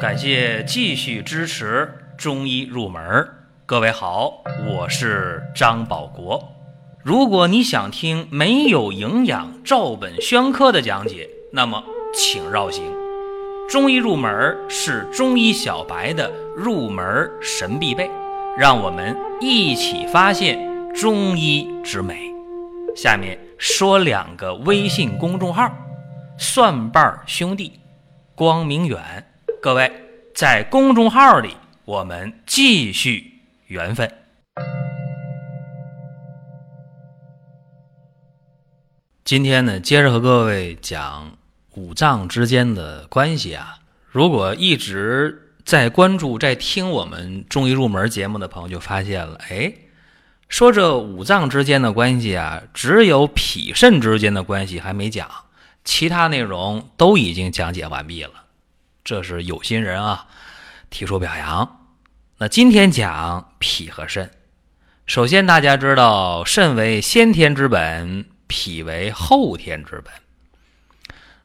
感谢继续支持中医入门。各位好，我是张保国。如果你想听没有营养、照本宣科的讲解，那么请绕行。中医入门是中医小白的入门神必备，让我们一起发现中医之美。下面说两个微信公众号：蒜瓣兄弟、光明远。各位在公众号里，我们继续缘分。今天呢，接着和各位讲五脏之间的关系啊。如果一直在关注、在听我们中医入门节目的朋友，就发现了，哎，说这五脏之间的关系啊，只有脾肾之间的关系还没讲，其他内容都已经讲解完毕了。这是有心人啊，提出表扬。那今天讲脾和肾。首先，大家知道肾为先天之本，脾为后天之本。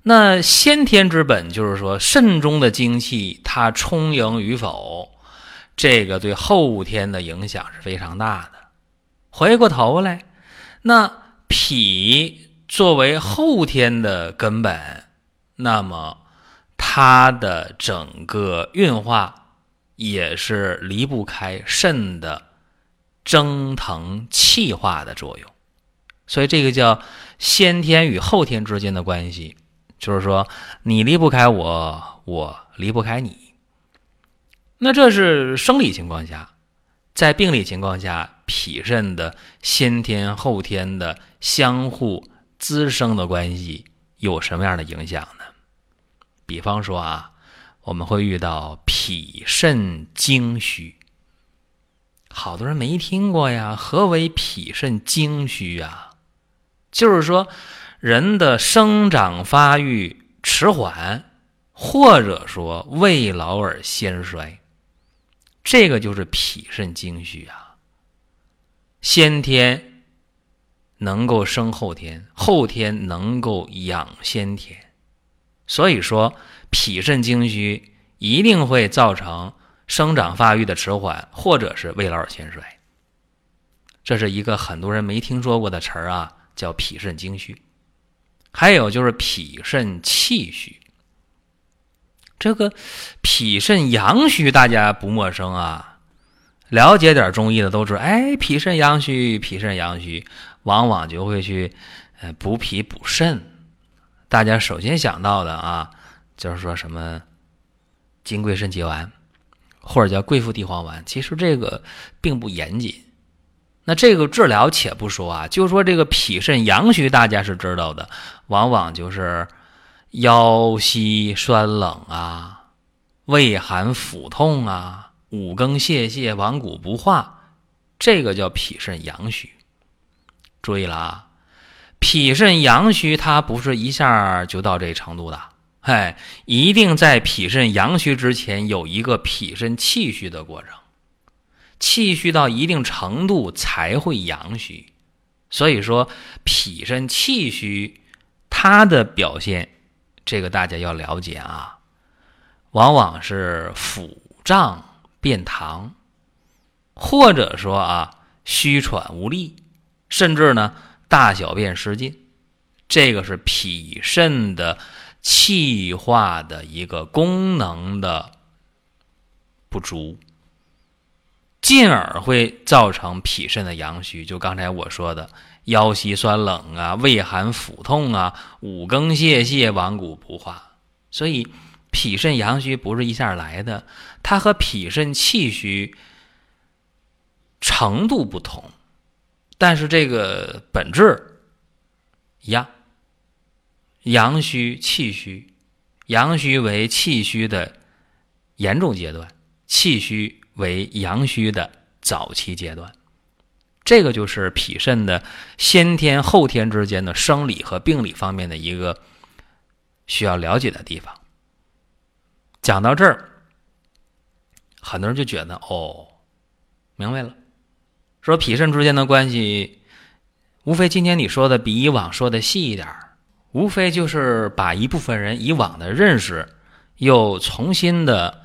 那先天之本就是说，肾中的精气它充盈与否，这个对后天的影响是非常大的。回过头来，那脾作为后天的根本，那么它的整个运化。也是离不开肾的蒸腾气化的作用，所以这个叫先天与后天之间的关系，就是说你离不开我，我离不开你。那这是生理情况下，在病理情况下，脾肾的先天后天的相互滋生的关系有什么样的影响呢？比方说啊。我们会遇到脾肾精虚，好多人没听过呀。何为脾肾精虚啊？就是说，人的生长发育迟缓，或者说未老而先衰，这个就是脾肾精虚啊。先天能够生后天，后天能够养先天，所以说。脾肾精虚一定会造成生长发育的迟缓，或者是未老先衰。这是一个很多人没听说过的词儿啊，叫脾肾精虚。还有就是脾肾气虚。这个脾肾阳虚大家不陌生啊，了解点中医的都知道。哎，脾肾阳虚，脾肾阳虚，往往就会去呃补脾补肾。大家首先想到的啊。就是说什么金匮肾结丸，或者叫桂附地黄丸，其实这个并不严谨。那这个治疗且不说啊，就说这个脾肾阳虚，大家是知道的，往往就是腰膝酸冷啊，畏寒腹痛啊，五更泄泻，顽固不化，这个叫脾肾阳虚。注意了啊，脾肾阳虚，它不是一下就到这程度的。哎，一定在脾肾阳虚之前有一个脾肾气虚的过程，气虚到一定程度才会阳虚。所以说，脾肾气虚它的表现，这个大家要了解啊，往往是腹胀便溏，或者说啊虚喘无力，甚至呢大小便失禁，这个是脾肾的。气化的一个功能的不足，进而会造成脾肾的阳虚。就刚才我说的，腰膝酸冷啊，畏寒腹痛啊，五更泄泻，顽固不化。所以，脾肾阳虚不是一下来的，它和脾肾气虚程度不同，但是这个本质一样。阳虚气虚，阳虚为气虚的严重阶段，气虚为阳虚的早期阶段。这个就是脾肾的先天后天之间的生理和病理方面的一个需要了解的地方。讲到这儿，很多人就觉得哦，明白了，说脾肾之间的关系，无非今天你说的比以往说的细一点。无非就是把一部分人以往的认识，又重新的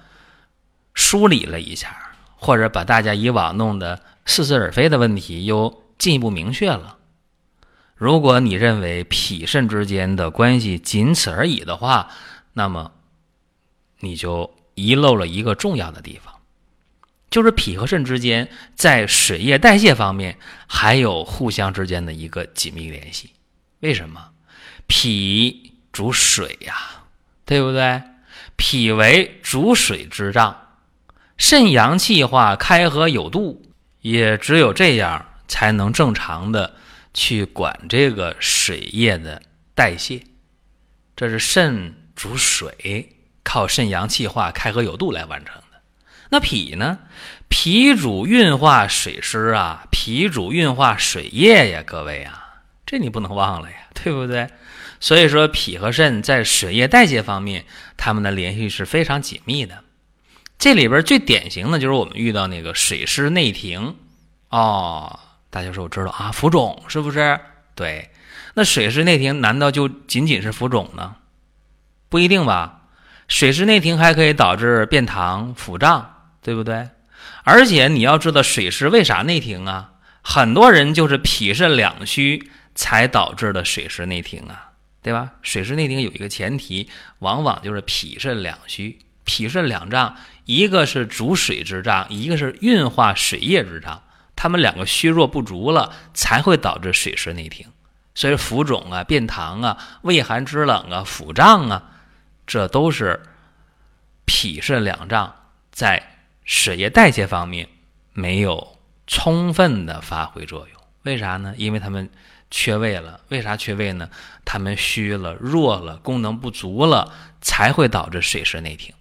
梳理了一下，或者把大家以往弄得似是而非的问题又进一步明确了。如果你认为脾肾之间的关系仅此而已的话，那么你就遗漏了一个重要的地方，就是脾和肾之间在水液代谢方面还有互相之间的一个紧密联系。为什么？脾主水呀，对不对？脾为主水之脏，肾阳气化，开合有度，也只有这样才能正常的去管这个水液的代谢。这是肾主水，靠肾阳气化，开合有度来完成。那脾呢？脾主运化水湿啊，脾主运化水液呀，各位啊，这你不能忘了呀，对不对？所以说，脾和肾在水液代谢方面，它们的联系是非常紧密的。这里边最典型的就是我们遇到那个水湿内停，哦，大家说我知道啊，浮肿是不是？对，那水湿内停难道就仅仅是浮肿呢？不一定吧，水湿内停还可以导致便溏、腹胀，对不对？而且你要知道，水湿为啥内停啊？很多人就是脾肾两虚才导致的水湿内停啊。对吧？水湿内停有一个前提，往往就是脾肾两虚。脾肾两脏，一个是主水之脏，一个是运化水液之脏，他们两个虚弱不足了，才会导致水湿内停。所以浮肿啊、便溏啊、畏寒肢冷啊、腹胀啊，这都是脾肾两脏在水液代谢方面没有充分的发挥作用。为啥呢？因为他们。缺位了，为啥缺位呢？他们虚了、弱了，功能不足了，才会导致水湿内停。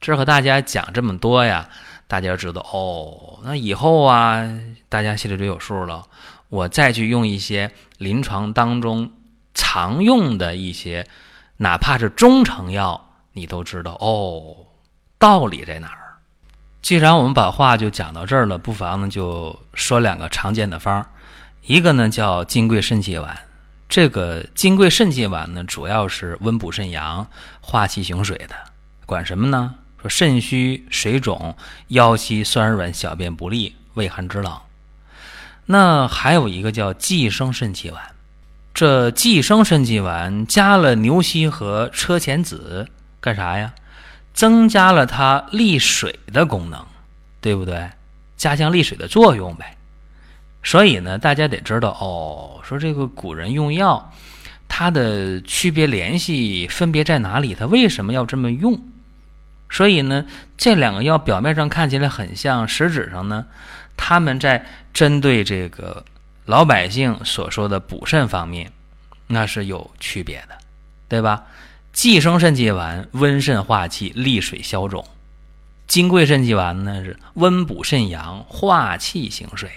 这和大家讲这么多呀，大家知道哦。那以后啊，大家心里就有数了。我再去用一些临床当中常用的一些，哪怕是中成药，你都知道哦，道理在哪儿？既然我们把话就讲到这儿了，不妨呢就说两个常见的方儿。一个呢叫金匮肾气丸，这个金匮肾气丸呢主要是温补肾阳、化气行水的，管什么呢？说肾虚、水肿、腰膝酸软、小便不利、畏寒肢冷。那还有一个叫济生肾气丸，这济生肾气丸加了牛膝和车前子，干啥呀？增加了它利水的功能，对不对？加强利水的作用呗。所以呢，大家得知道哦，说这个古人用药，它的区别联系分别在哪里？它为什么要这么用？所以呢，这两个药表面上看起来很像，实质上呢，他们在针对这个老百姓所说的补肾方面，那是有区别的，对吧？济生肾气丸温肾化气、利水消肿；金匮肾气丸呢是温补肾阳、化气行水。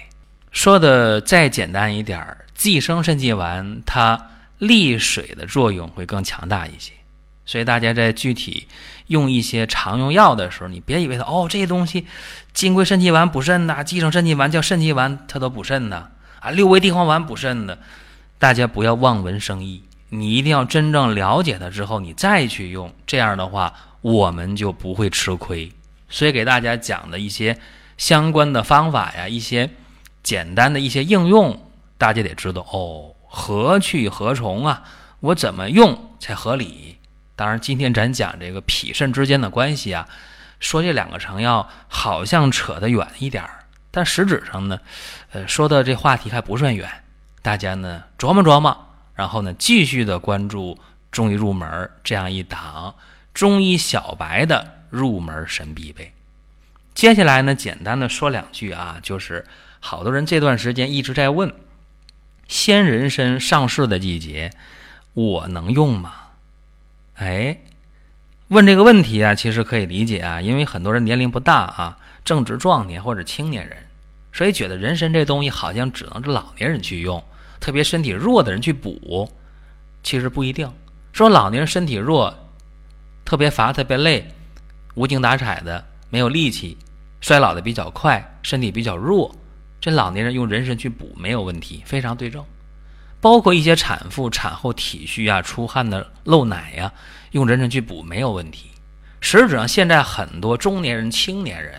说的再简单一点儿，济生肾气丸它利水的作用会更强大一些，所以大家在具体用一些常用药的时候，你别以为它哦这些东西，金匮肾气丸补肾的，济生肾气丸叫肾气丸，它都补肾的啊，六味地黄丸补肾的，大家不要望文生义，你一定要真正了解它之后，你再去用，这样的话我们就不会吃亏。所以给大家讲的一些相关的方法呀，一些。简单的一些应用，大家得知道哦，何去何从啊？我怎么用才合理？当然，今天咱讲这个脾肾之间的关系啊，说这两个成药好像扯得远一点儿，但实质上呢，呃，说的这话题还不算远。大家呢琢磨琢磨，然后呢继续的关注中医入门这样一档中医小白的入门神必备。接下来呢，简单的说两句啊，就是。好多人这段时间一直在问：鲜人参上市的季节，我能用吗？哎，问这个问题啊，其实可以理解啊，因为很多人年龄不大啊，正值壮年或者青年人，所以觉得人参这东西好像只能是老年人去用，特别身体弱的人去补，其实不一定。说老年人身体弱，特别乏、特别累、无精打采的，没有力气，衰老的比较快，身体比较弱。这老年人用人参去补没有问题，非常对症。包括一些产妇产后体虚啊、出汗的、漏奶呀，用人参去补没有问题。实质上，现在很多中年人、青年人，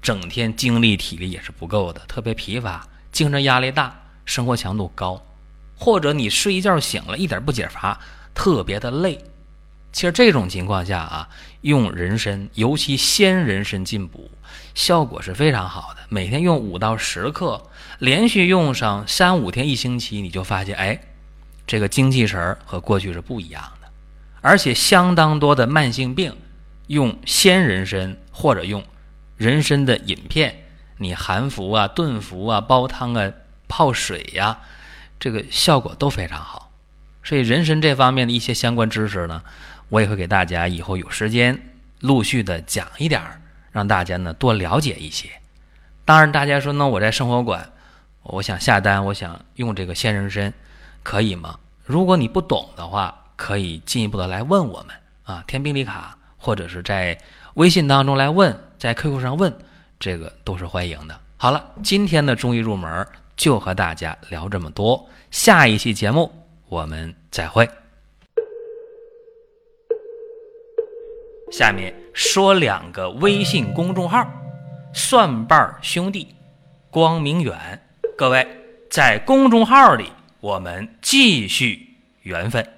整天精力体力也是不够的，特别疲乏，精神压力大，生活强度高，或者你睡一觉醒了，一点不解乏，特别的累。其实这种情况下啊，用人参，尤其鲜人参进补，效果是非常好的。每天用五到十克，连续用上三五天、一星期，你就发现，哎，这个精气神儿和过去是不一样的，而且相当多的慢性病。用鲜人参或者用人参的饮片，你含服啊、炖服啊、煲汤啊、泡水呀，这个效果都非常好。所以人参这方面的一些相关知识呢，我也会给大家以后有时间陆续的讲一点儿，让大家呢多了解一些。当然，大家说呢，我在生活馆，我想下单，我想用这个鲜人参，可以吗？如果你不懂的话，可以进一步的来问我们啊，填病历卡。或者是在微信当中来问，在 QQ 上问，这个都是欢迎的。好了，今天的中医入门就和大家聊这么多，下一期节目我们再会。下面说两个微信公众号：蒜瓣兄弟、光明远。各位在公众号里，我们继续缘分。